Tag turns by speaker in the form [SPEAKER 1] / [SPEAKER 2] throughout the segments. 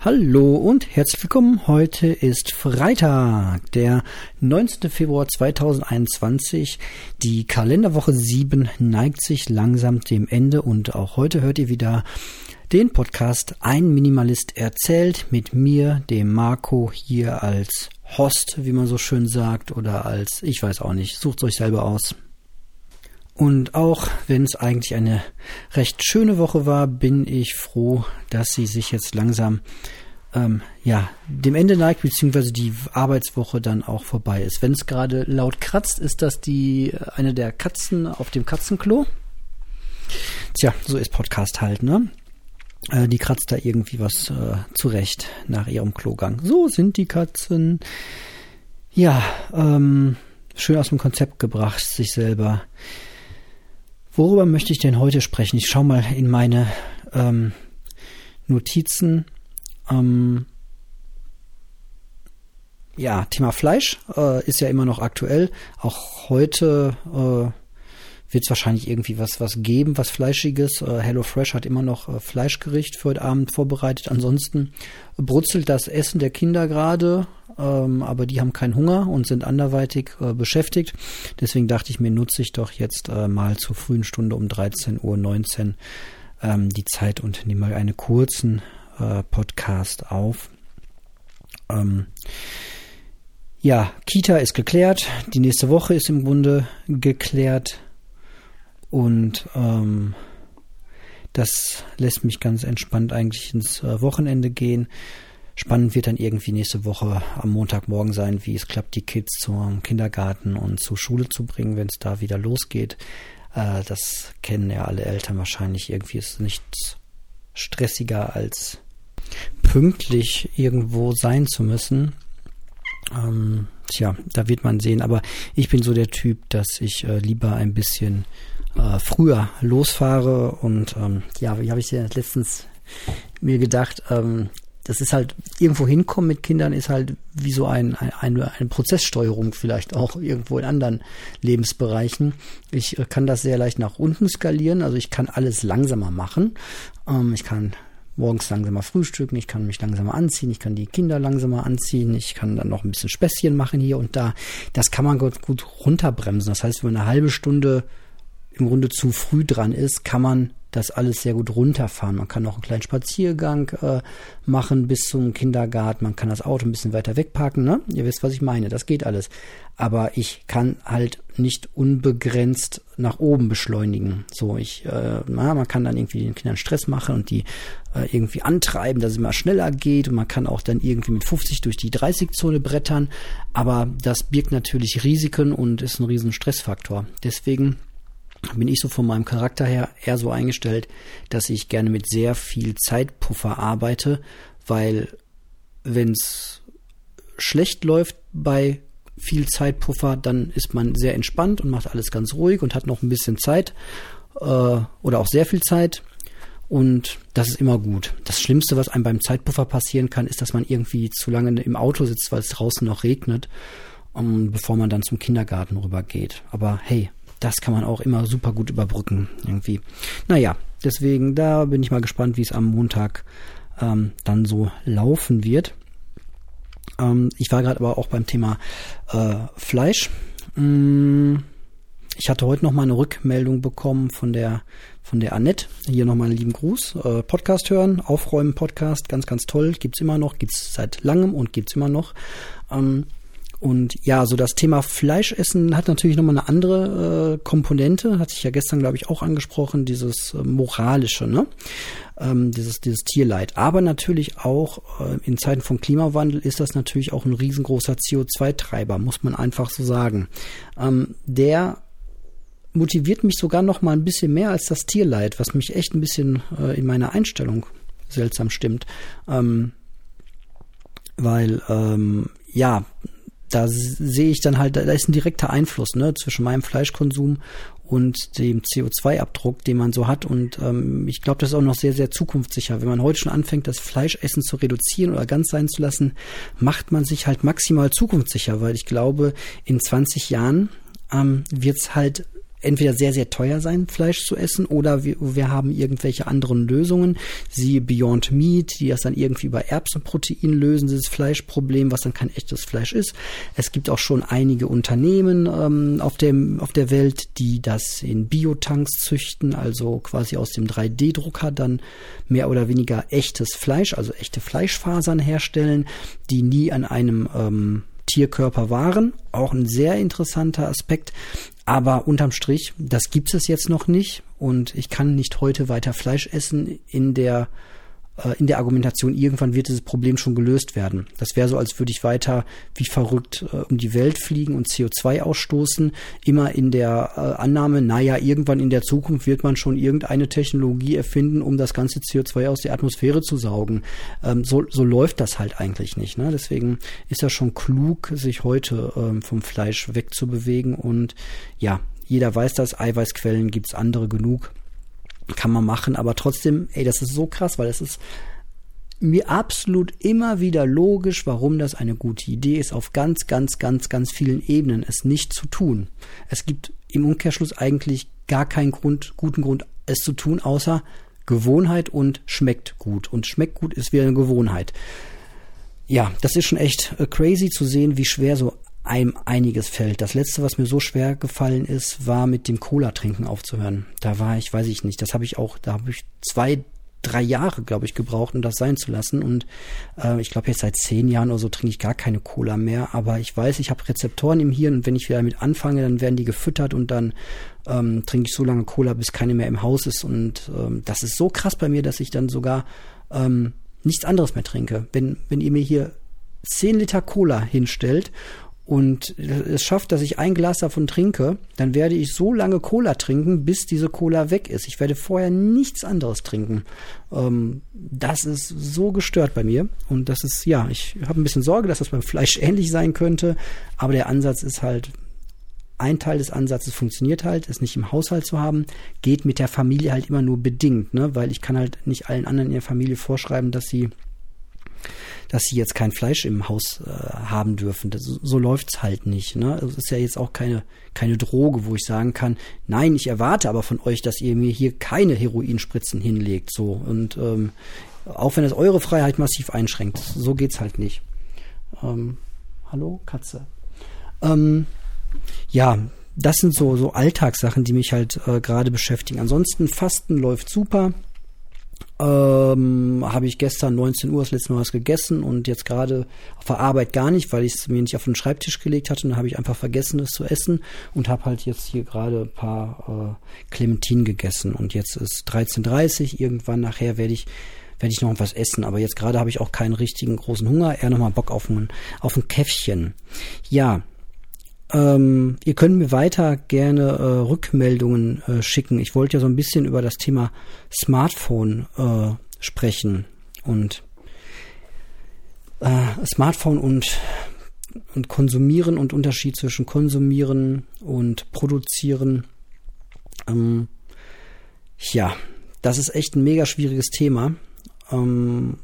[SPEAKER 1] Hallo und herzlich willkommen. Heute ist Freitag, der 19. Februar 2021. Die Kalenderwoche 7 neigt sich langsam dem Ende und auch heute hört ihr wieder den Podcast Ein Minimalist erzählt mit mir, dem Marco, hier als Host, wie man so schön sagt, oder als, ich weiß auch nicht, sucht euch selber aus. Und auch wenn es eigentlich eine recht schöne Woche war, bin ich froh, dass sie sich jetzt langsam ähm, ja, dem Ende neigt, beziehungsweise die Arbeitswoche dann auch vorbei ist. Wenn es gerade laut kratzt, ist das die eine der Katzen auf dem Katzenklo. Tja, so ist Podcast halt, ne? Äh, die kratzt da irgendwie was äh, zurecht nach ihrem Klogang. So sind die Katzen. Ja, ähm, schön aus dem Konzept gebracht, sich selber. Worüber möchte ich denn heute sprechen? Ich schaue mal in meine ähm, Notizen. Ähm, ja, Thema Fleisch äh, ist ja immer noch aktuell. Auch heute äh, wird es wahrscheinlich irgendwie was, was geben, was Fleischiges. Äh, HelloFresh hat immer noch äh, Fleischgericht für heute Abend vorbereitet. Ansonsten brutzelt das Essen der Kinder gerade, ähm, aber die haben keinen Hunger und sind anderweitig äh, beschäftigt. Deswegen dachte ich mir, nutze ich doch jetzt äh, mal zur frühen Stunde um 13.19 Uhr ähm, die Zeit und nehme mal einen kurzen äh, Podcast auf. Ähm, ja, Kita ist geklärt. Die nächste Woche ist im Grunde geklärt. Und ähm, das lässt mich ganz entspannt eigentlich ins äh, Wochenende gehen. Spannend wird dann irgendwie nächste Woche am Montagmorgen sein, wie es klappt, die Kids zum Kindergarten und zur Schule zu bringen, wenn es da wieder losgeht. Äh, das kennen ja alle Eltern wahrscheinlich. Irgendwie ist nichts stressiger als pünktlich irgendwo sein zu müssen. Ähm, tja, da wird man sehen. Aber ich bin so der Typ, dass ich äh, lieber ein bisschen äh, früher losfahre. Und ähm, ja, wie habe ich ja letztens mir gedacht, ähm, das ist halt irgendwo hinkommen mit Kindern ist halt wie so ein, ein, eine, eine Prozesssteuerung vielleicht auch irgendwo in anderen Lebensbereichen. Ich äh, kann das sehr leicht nach unten skalieren, also ich kann alles langsamer machen. Ähm, ich kann morgens langsamer frühstücken, ich kann mich langsamer anziehen, ich kann die Kinder langsamer anziehen, ich kann dann noch ein bisschen Späßchen machen hier und da. Das kann man gut, gut runterbremsen. Das heißt, wenn man eine halbe Stunde im Grunde zu früh dran ist, kann man das alles sehr gut runterfahren. Man kann auch einen kleinen Spaziergang äh, machen bis zum Kindergarten. Man kann das Auto ein bisschen weiter wegparken. Ne? Ihr wisst, was ich meine. Das geht alles. Aber ich kann halt nicht unbegrenzt nach oben beschleunigen. So, ich, äh, na, man kann dann irgendwie den Kindern Stress machen und die äh, irgendwie antreiben, dass es immer schneller geht. Und man kann auch dann irgendwie mit 50 durch die 30-Zone brettern. Aber das birgt natürlich Risiken und ist ein riesen Stressfaktor. Deswegen bin ich so von meinem Charakter her eher so eingestellt, dass ich gerne mit sehr viel Zeitpuffer arbeite, weil wenn es schlecht läuft bei viel Zeitpuffer, dann ist man sehr entspannt und macht alles ganz ruhig und hat noch ein bisschen Zeit äh, oder auch sehr viel Zeit. Und das ist immer gut. Das Schlimmste, was einem beim Zeitpuffer passieren kann, ist, dass man irgendwie zu lange im Auto sitzt, weil es draußen noch regnet, um, ähm, bevor man dann zum Kindergarten rübergeht. Aber hey, das kann man auch immer super gut überbrücken irgendwie. Naja, deswegen, da bin ich mal gespannt, wie es am Montag ähm, dann so laufen wird. Ähm, ich war gerade aber auch beim Thema äh, Fleisch. Mm, ich hatte heute noch mal eine Rückmeldung bekommen von der von der Annette. Hier nochmal einen lieben Gruß. Äh, Podcast hören, Aufräumen Podcast, ganz, ganz toll. Gibt's immer noch, gibt's seit langem und gibt's immer noch. Ähm, und ja, so das Thema Fleischessen hat natürlich nochmal eine andere äh, Komponente, hat sich ja gestern, glaube ich, auch angesprochen, dieses äh, moralische, ne? Ähm, dieses, dieses Tierleid. Aber natürlich auch äh, in Zeiten von Klimawandel ist das natürlich auch ein riesengroßer CO2-Treiber, muss man einfach so sagen. Ähm, der motiviert mich sogar noch mal ein bisschen mehr als das Tierleid, was mich echt ein bisschen äh, in meiner Einstellung seltsam stimmt. Ähm, weil, ähm, ja, da sehe ich dann halt, da ist ein direkter Einfluss ne, zwischen meinem Fleischkonsum und dem CO2-Abdruck, den man so hat. Und ähm, ich glaube, das ist auch noch sehr, sehr zukunftssicher. Wenn man heute schon anfängt, das Fleischessen zu reduzieren oder ganz sein zu lassen, macht man sich halt maximal zukunftssicher, weil ich glaube, in 20 Jahren ähm, wird es halt entweder sehr, sehr teuer sein, Fleisch zu essen, oder wir, wir haben irgendwelche anderen Lösungen, sie Beyond Meat, die das dann irgendwie über Erbsenprotein lösen, dieses Fleischproblem, was dann kein echtes Fleisch ist. Es gibt auch schon einige Unternehmen ähm, auf, dem, auf der Welt, die das in Biotanks züchten, also quasi aus dem 3D-Drucker dann mehr oder weniger echtes Fleisch, also echte Fleischfasern herstellen, die nie an einem ähm, Tierkörper waren. Auch ein sehr interessanter Aspekt. Aber unterm Strich, das gibt es jetzt noch nicht. Und ich kann nicht heute weiter Fleisch essen in der in der Argumentation, irgendwann wird dieses Problem schon gelöst werden. Das wäre so, als würde ich weiter wie verrückt äh, um die Welt fliegen und CO2 ausstoßen, immer in der äh, Annahme, naja, irgendwann in der Zukunft wird man schon irgendeine Technologie erfinden, um das ganze CO2 aus der Atmosphäre zu saugen. Ähm, so, so läuft das halt eigentlich nicht. Ne? Deswegen ist das schon klug, sich heute ähm, vom Fleisch wegzubewegen und ja, jeder weiß das, Eiweißquellen gibt's andere genug kann man machen, aber trotzdem, ey, das ist so krass, weil es ist mir absolut immer wieder logisch, warum das eine gute Idee ist, auf ganz, ganz, ganz, ganz vielen Ebenen es nicht zu tun. Es gibt im Umkehrschluss eigentlich gar keinen Grund, guten Grund, es zu tun, außer Gewohnheit und schmeckt gut. Und schmeckt gut ist wieder eine Gewohnheit. Ja, das ist schon echt äh, crazy zu sehen, wie schwer so einem einiges fällt. Das letzte, was mir so schwer gefallen ist, war mit dem Cola-Trinken aufzuhören. Da war ich, weiß ich nicht, das habe ich auch, da habe ich zwei, drei Jahre, glaube ich, gebraucht, um das sein zu lassen. Und äh, ich glaube, jetzt seit zehn Jahren oder so trinke ich gar keine Cola mehr. Aber ich weiß, ich habe Rezeptoren im Hirn und wenn ich wieder damit anfange, dann werden die gefüttert und dann ähm, trinke ich so lange Cola, bis keine mehr im Haus ist. Und ähm, das ist so krass bei mir, dass ich dann sogar ähm, nichts anderes mehr trinke. Wenn, wenn ihr mir hier 10 Liter Cola hinstellt und es schafft, dass ich ein Glas davon trinke, dann werde ich so lange Cola trinken, bis diese Cola weg ist. Ich werde vorher nichts anderes trinken. Ähm, das ist so gestört bei mir. Und das ist, ja, ich habe ein bisschen Sorge, dass das beim Fleisch ähnlich sein könnte. Aber der Ansatz ist halt, ein Teil des Ansatzes funktioniert halt, es nicht im Haushalt zu haben, geht mit der Familie halt immer nur bedingt, ne? weil ich kann halt nicht allen anderen in der Familie vorschreiben, dass sie dass sie jetzt kein Fleisch im Haus äh, haben dürfen. Das, so läuft's halt nicht. Ne? Es ist ja jetzt auch keine, keine Droge, wo ich sagen kann, nein, ich erwarte aber von euch, dass ihr mir hier keine Heroinspritzen hinlegt. So und ähm, auch wenn es eure Freiheit massiv einschränkt, so geht's halt nicht. Ähm, hallo, Katze. Ähm, ja, das sind so, so Alltagssachen, die mich halt äh, gerade beschäftigen. Ansonsten Fasten läuft super. Ähm, habe ich gestern 19 Uhr das letzte Mal was gegessen und jetzt gerade auf der Arbeit gar nicht, weil ich es mir nicht auf den Schreibtisch gelegt hatte. Und dann habe ich einfach vergessen, es zu essen und habe halt jetzt hier gerade ein paar äh, Clementinen gegessen. Und jetzt ist 13.30 Uhr. Irgendwann nachher werde ich werde ich noch was essen. Aber jetzt gerade habe ich auch keinen richtigen großen Hunger, eher nochmal Bock auf ein, auf ein Käffchen. Ja, ähm, ihr könnt mir weiter gerne äh, Rückmeldungen äh, schicken. Ich wollte ja so ein bisschen über das Thema Smartphone äh, sprechen und äh, Smartphone und und konsumieren und Unterschied zwischen konsumieren und produzieren. Ähm, ja, das ist echt ein mega schwieriges Thema. Ähm,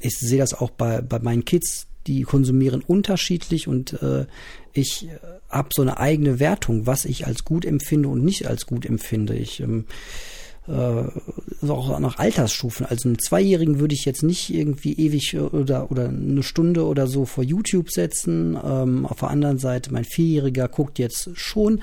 [SPEAKER 1] ich sehe das auch bei, bei meinen Kids, die konsumieren unterschiedlich und äh, ich äh, habe so eine eigene Wertung, was ich als gut empfinde und nicht als gut empfinde. Ich ähm, äh, auch nach Altersstufen. Also einen Zweijährigen würde ich jetzt nicht irgendwie ewig oder oder eine Stunde oder so vor YouTube setzen. Ähm, auf der anderen Seite, mein Vierjähriger guckt jetzt schon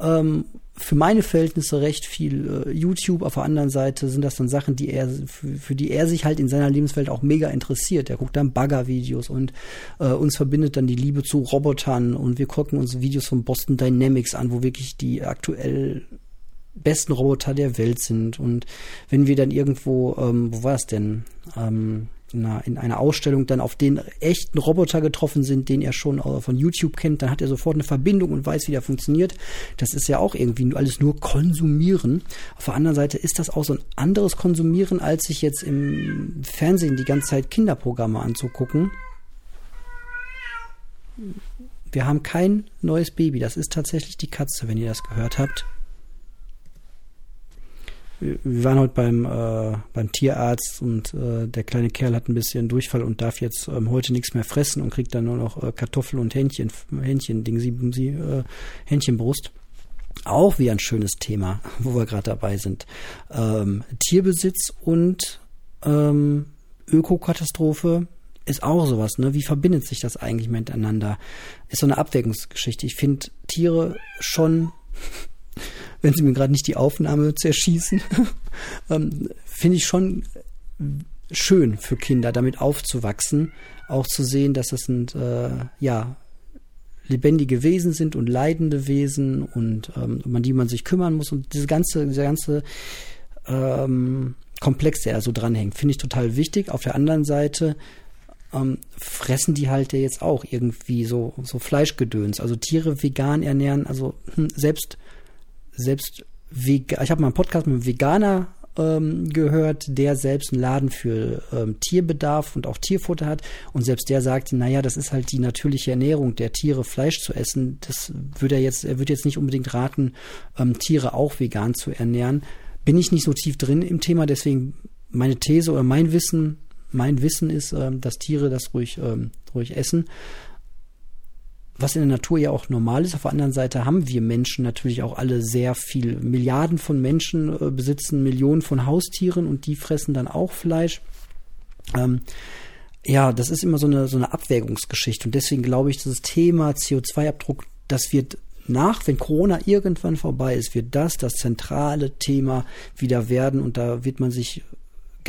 [SPEAKER 1] ähm, für meine Verhältnisse recht viel äh, YouTube. Auf der anderen Seite sind das dann Sachen, die er, für, für, die er sich halt in seiner Lebenswelt auch mega interessiert. Er guckt dann Bagger-Videos und äh, uns verbindet dann die Liebe zu Robotern und wir gucken uns Videos von Boston Dynamics an, wo wirklich die aktuell besten Roboter der Welt sind. Und wenn wir dann irgendwo, ähm, wo war es denn? Ähm, in einer, in einer Ausstellung dann auf den echten Roboter getroffen sind, den er schon von YouTube kennt, dann hat er sofort eine Verbindung und weiß, wie der funktioniert. Das ist ja auch irgendwie alles nur konsumieren. Auf der anderen Seite ist das auch so ein anderes Konsumieren, als sich jetzt im Fernsehen die ganze Zeit Kinderprogramme anzugucken. Wir haben kein neues Baby. Das ist tatsächlich die Katze, wenn ihr das gehört habt wir waren heute beim, äh, beim Tierarzt und äh, der kleine Kerl hat ein bisschen Durchfall und darf jetzt ähm, heute nichts mehr fressen und kriegt dann nur noch äh, Kartoffel und Hähnchen, Hähnchen, Ding, sie, sie, äh, Hähnchenbrust. auch wieder ein schönes Thema, wo wir gerade dabei sind. Ähm, Tierbesitz und ähm, Ökokatastrophe ist auch sowas, ne? Wie verbindet sich das eigentlich miteinander? Ist so eine Abwägungsgeschichte. Ich finde Tiere schon, wenn sie mir gerade nicht die Aufnahme zerschießen, ähm, finde ich schon schön für Kinder, damit aufzuwachsen, auch zu sehen, dass es sind, äh, ja, lebendige Wesen sind und leidende Wesen und ähm, um die man sich kümmern muss und diese ganze, dieser ganze ähm, Komplex, der da so dranhängt, finde ich total wichtig. Auf der anderen Seite ähm, fressen die halt ja jetzt auch irgendwie so, so Fleischgedöns. Also Tiere vegan ernähren, also hm, selbst, selbst ich habe mal einen Podcast mit einem Veganer ähm, gehört, der selbst einen Laden für ähm, Tierbedarf und auch Tierfutter hat. Und selbst der sagte, naja, das ist halt die natürliche Ernährung der Tiere, Fleisch zu essen. Das würde er jetzt, er würde jetzt nicht unbedingt raten, ähm, Tiere auch vegan zu ernähren. Bin ich nicht so tief drin im Thema, deswegen meine These oder mein Wissen mein Wissen ist, ähm, dass Tiere das ruhig, ähm, ruhig essen. Was in der Natur ja auch normal ist. Auf der anderen Seite haben wir Menschen natürlich auch alle sehr viel. Milliarden von Menschen äh, besitzen Millionen von Haustieren und die fressen dann auch Fleisch. Ähm, ja, das ist immer so eine, so eine Abwägungsgeschichte. Und deswegen glaube ich, dieses Thema CO2-Abdruck, das wird nach, wenn Corona irgendwann vorbei ist, wird das das zentrale Thema wieder werden. Und da wird man sich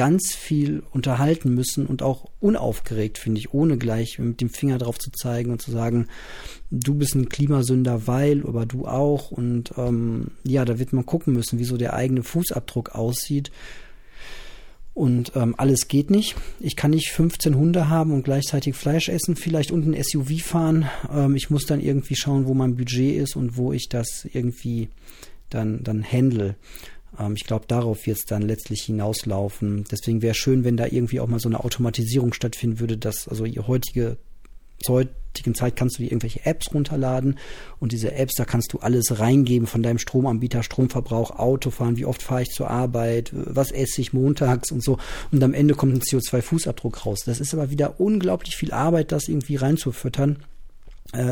[SPEAKER 1] ganz viel unterhalten müssen und auch unaufgeregt, finde ich, ohne gleich mit dem Finger drauf zu zeigen und zu sagen, du bist ein Klimasünder, weil, aber du auch. Und ähm, ja, da wird man gucken müssen, wie so der eigene Fußabdruck aussieht. Und ähm, alles geht nicht. Ich kann nicht 15 Hunde haben und gleichzeitig Fleisch essen, vielleicht unten ein SUV fahren. Ähm, ich muss dann irgendwie schauen, wo mein Budget ist und wo ich das irgendwie dann, dann handle. Ähm, ich glaube, darauf wird es dann letztlich hinauslaufen. Deswegen wäre schön, wenn da irgendwie auch mal so eine Automatisierung stattfinden würde, dass also die heutige zur heutigen Zeit kannst du dir irgendwelche Apps runterladen und diese Apps, da kannst du alles reingeben von deinem Stromanbieter, Stromverbrauch, Autofahren, wie oft fahre ich zur Arbeit, was esse ich montags und so. Und am Ende kommt ein CO2-Fußabdruck raus. Das ist aber wieder unglaublich viel Arbeit, das irgendwie reinzufüttern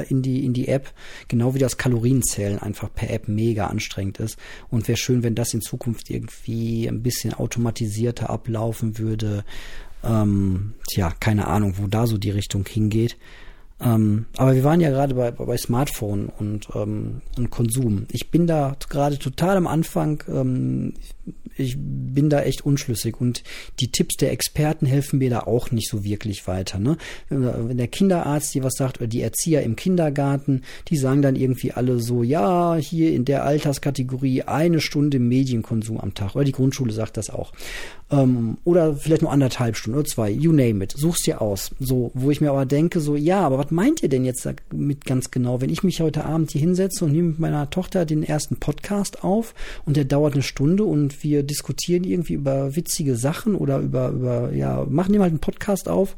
[SPEAKER 1] in die in die App, genau wie das Kalorienzählen einfach per App mega anstrengend ist und wäre schön, wenn das in Zukunft irgendwie ein bisschen automatisierter ablaufen würde. Ähm, tja, keine Ahnung, wo da so die Richtung hingeht. Ähm, aber wir waren ja gerade bei, bei Smartphone und, ähm, und Konsum. Ich bin da gerade total am Anfang. Ähm, ich bin da echt unschlüssig und die Tipps der Experten helfen mir da auch nicht so wirklich weiter. Ne? Wenn der Kinderarzt dir was sagt oder die Erzieher im Kindergarten, die sagen dann irgendwie alle so, ja, hier in der Alterskategorie eine Stunde Medienkonsum am Tag. Oder die Grundschule sagt das auch. Ähm, oder vielleicht nur anderthalb Stunden oder zwei, you name it. Such's dir aus. So, wo ich mir aber denke, so, ja, aber was meint ihr denn jetzt damit ganz genau? Wenn ich mich heute Abend hier hinsetze und nehme mit meiner Tochter den ersten Podcast auf und der dauert eine Stunde und wir diskutieren irgendwie über witzige Sachen oder über, über, ja, machen wir mal einen Podcast auf.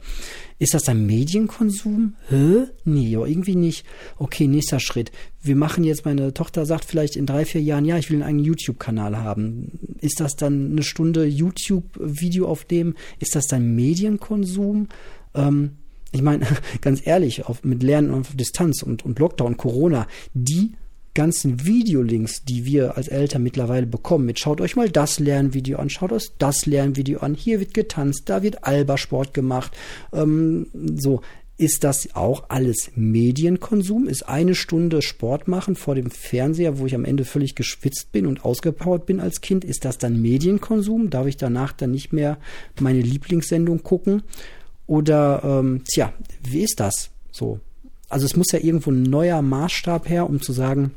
[SPEAKER 1] Ist das ein Medienkonsum? Hä? Nee, irgendwie nicht. Okay, nächster Schritt. Wir machen jetzt, meine Tochter sagt vielleicht in drei, vier Jahren, ja, ich will einen eigenen YouTube-Kanal haben. Ist das dann eine Stunde YouTube-Video auf dem? Ist das dann Medienkonsum? Ähm, ich meine, ganz ehrlich, auf, mit Lernen auf Distanz und, und Lockdown, Corona, die ganzen Videolinks, die wir als Eltern mittlerweile bekommen, mit schaut euch mal das Lernvideo an, schaut euch das Lernvideo an, hier wird getanzt, da wird Alba-Sport gemacht, ähm, so. Ist das auch alles Medienkonsum? Ist eine Stunde Sport machen vor dem Fernseher, wo ich am Ende völlig geschwitzt bin und ausgepowert bin als Kind? Ist das dann Medienkonsum? Darf ich danach dann nicht mehr meine Lieblingssendung gucken? Oder, ähm, tja, wie ist das so? Also es muss ja irgendwo ein neuer Maßstab her, um zu sagen,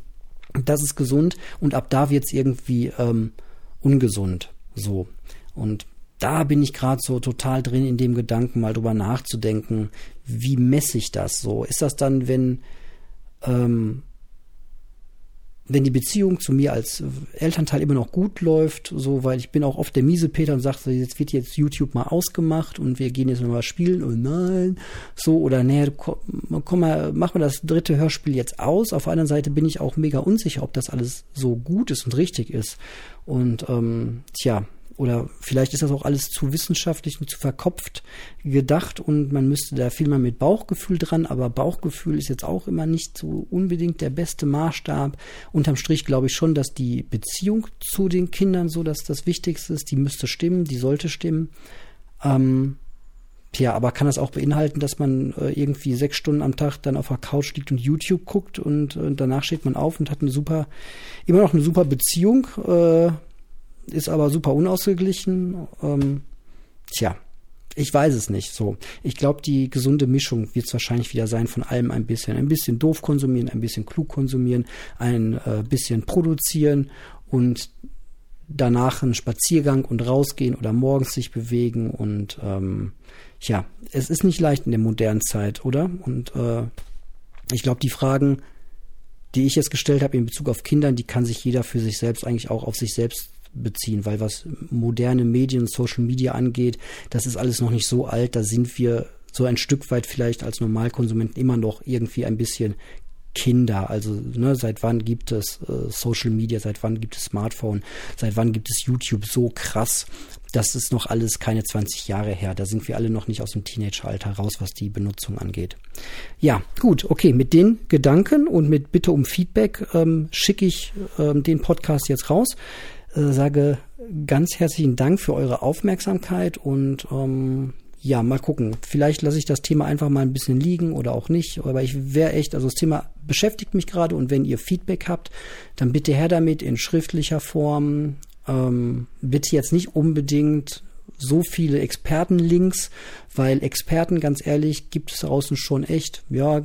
[SPEAKER 1] das ist gesund und ab da wird es irgendwie ähm, ungesund. So. Und da bin ich gerade so total drin in dem Gedanken, mal drüber nachzudenken, wie messe ich das so? Ist das dann, wenn ähm, wenn die Beziehung zu mir als Elternteil immer noch gut läuft, so, weil ich bin auch oft der miese Peter und sage, jetzt wird jetzt YouTube mal ausgemacht und wir gehen jetzt mal spielen und nein, so oder nee, komm, komm mal, mach mal das dritte Hörspiel jetzt aus. Auf der anderen Seite bin ich auch mega unsicher, ob das alles so gut ist und richtig ist. Und ähm, tja, oder vielleicht ist das auch alles zu wissenschaftlich und zu verkopft gedacht und man müsste da viel mal mit Bauchgefühl dran, aber Bauchgefühl ist jetzt auch immer nicht so unbedingt der beste Maßstab. Unterm Strich glaube ich schon, dass die Beziehung zu den Kindern so, dass das Wichtigste ist, die müsste stimmen, die sollte stimmen. Ähm, Tja, aber kann das auch beinhalten, dass man äh, irgendwie sechs Stunden am Tag dann auf der Couch liegt und YouTube guckt und, und danach steht man auf und hat eine super, immer noch eine super Beziehung, äh, ist aber super unausgeglichen. Ähm, tja, ich weiß es nicht. So, ich glaube, die gesunde Mischung wird es wahrscheinlich wieder sein von allem ein bisschen. Ein bisschen doof konsumieren, ein bisschen klug konsumieren, ein äh, bisschen produzieren und danach einen Spaziergang und rausgehen oder morgens sich bewegen und ähm, ja, es ist nicht leicht in der modernen Zeit, oder? Und äh, ich glaube, die Fragen, die ich jetzt gestellt habe in Bezug auf Kindern, die kann sich jeder für sich selbst eigentlich auch auf sich selbst beziehen, weil was moderne Medien, Social Media angeht, das ist alles noch nicht so alt, da sind wir so ein Stück weit vielleicht als Normalkonsumenten immer noch irgendwie ein bisschen Kinder. Also ne, seit wann gibt es äh, Social Media, seit wann gibt es Smartphone, seit wann gibt es YouTube so krass. Das ist noch alles keine 20 Jahre her. Da sind wir alle noch nicht aus dem Teenageralter raus, was die Benutzung angeht. Ja, gut, okay. Mit den Gedanken und mit Bitte um Feedback ähm, schicke ich ähm, den Podcast jetzt raus. Äh, sage ganz herzlichen Dank für eure Aufmerksamkeit und ähm, ja, mal gucken. Vielleicht lasse ich das Thema einfach mal ein bisschen liegen oder auch nicht. Aber ich wäre echt, also das Thema beschäftigt mich gerade und wenn ihr Feedback habt, dann bitte her damit in schriftlicher Form. Ähm, bitte jetzt nicht unbedingt so viele Expertenlinks, weil Experten, ganz ehrlich, gibt es draußen schon echt, ja,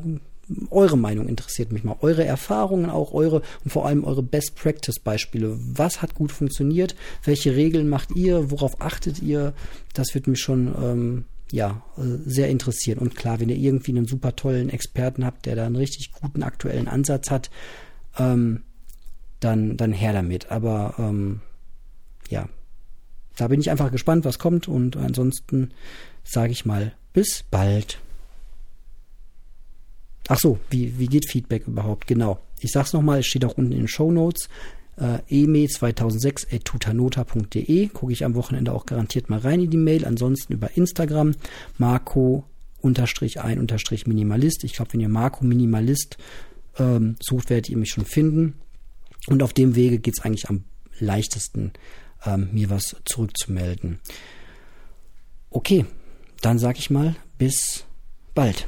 [SPEAKER 1] eure Meinung interessiert mich mal. Eure Erfahrungen, auch eure und vor allem eure Best Practice Beispiele. Was hat gut funktioniert? Welche Regeln macht ihr? Worauf achtet ihr? Das wird mich schon, ähm, ja, sehr interessieren. Und klar, wenn ihr irgendwie einen super tollen Experten habt, der da einen richtig guten aktuellen Ansatz hat, ähm, dann, dann her damit. Aber, ähm, ja, da bin ich einfach gespannt, was kommt. Und ansonsten sage ich mal, bis bald. Ach so, wie, wie geht Feedback überhaupt? Genau. Ich sag's nochmal, es steht auch unten in den Show Notes. Äh, eme2006.tutanota.de. Gucke ich am Wochenende auch garantiert mal rein in die Mail. Ansonsten über Instagram Marco unterstrich ein unterstrich Minimalist. Ich glaube, wenn ihr Marco Minimalist ähm, sucht, werdet ihr mich schon finden. Und auf dem Wege geht's eigentlich am leichtesten, ähm, mir was zurückzumelden. Okay, dann sag ich mal, bis bald.